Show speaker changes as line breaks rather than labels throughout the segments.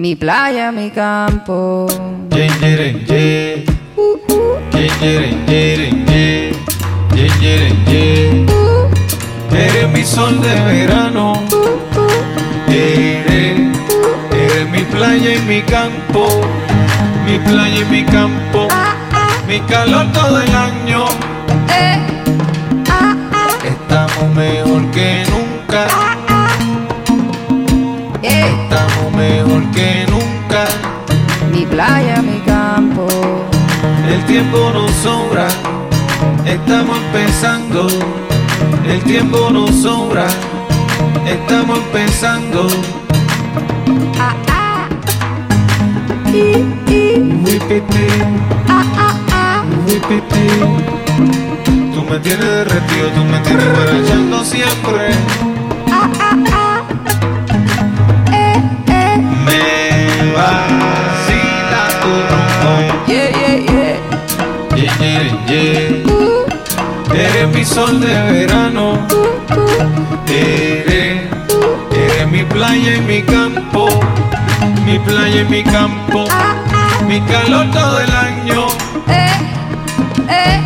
Mi playa, mi campo.
Eres mi sol de verano. Eres, eres mi playa y mi campo. Mi playa y mi campo. Mi calor todo el año.
Eh,
Estamos mejor que nunca.
Playa, mi campo.
El tiempo nos sobra, estamos empezando. El tiempo nos sobra, estamos empezando.
Ah, ah. I, i.
Whipiti,
Ah, ah, ah.
whipiti. Tú me tienes derretido, tú me tienes guarachando siempre. Eres mi sol de verano. Eres, eres mi playa y mi campo, mi playa y mi campo, mi calor todo el año.
Eh, eh.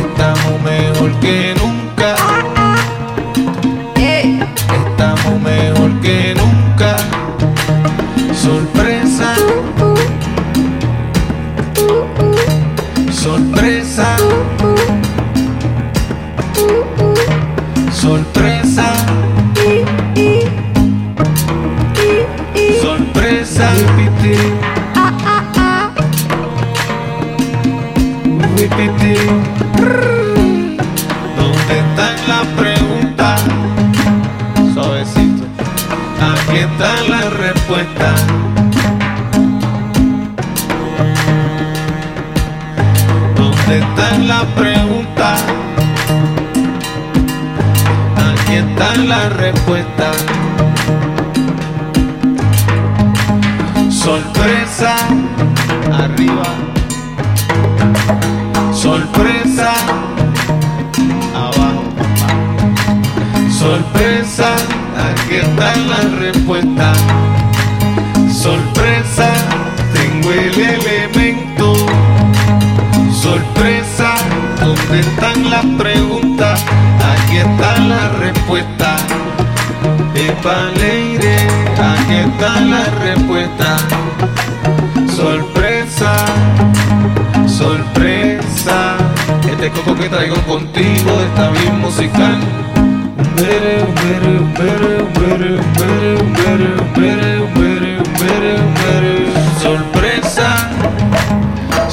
Estamos mejor que nunca.
Eh.
estamos mejor que nunca. Sorpresa, sorpresa, Sorpresa. Sorpresa.
Repetir.
Repetir. ¿Dónde está la pregunta? Suavecito. Aquí está la respuesta. ¿Dónde está la pregunta? Están las respuestas. Sorpresa, arriba. Sorpresa, abajo. Sorpresa, aquí están las respuestas. Sorpresa, tengo el elemento. ¿Dónde están las preguntas? Aquí están las respuestas. Epa Leire, aquí están las respuestas. Sorpresa, sorpresa. Este coco que traigo contigo está bien musical. Umbere,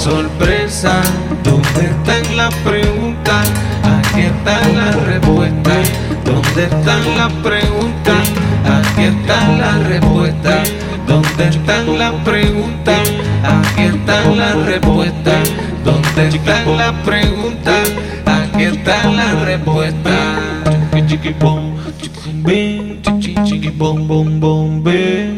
sorpresa. ¿Dónde están las preguntas? Aquí están las respuestas. ¿Dónde están las preguntas? Aquí están las respuestas. ¿Dónde están las preguntas? Aquí están las respuestas. ¿Dónde están las preguntas? Aquí están las respuestas. Chiqui chiqui bom, chiqui bim, chiqui bom bom bom.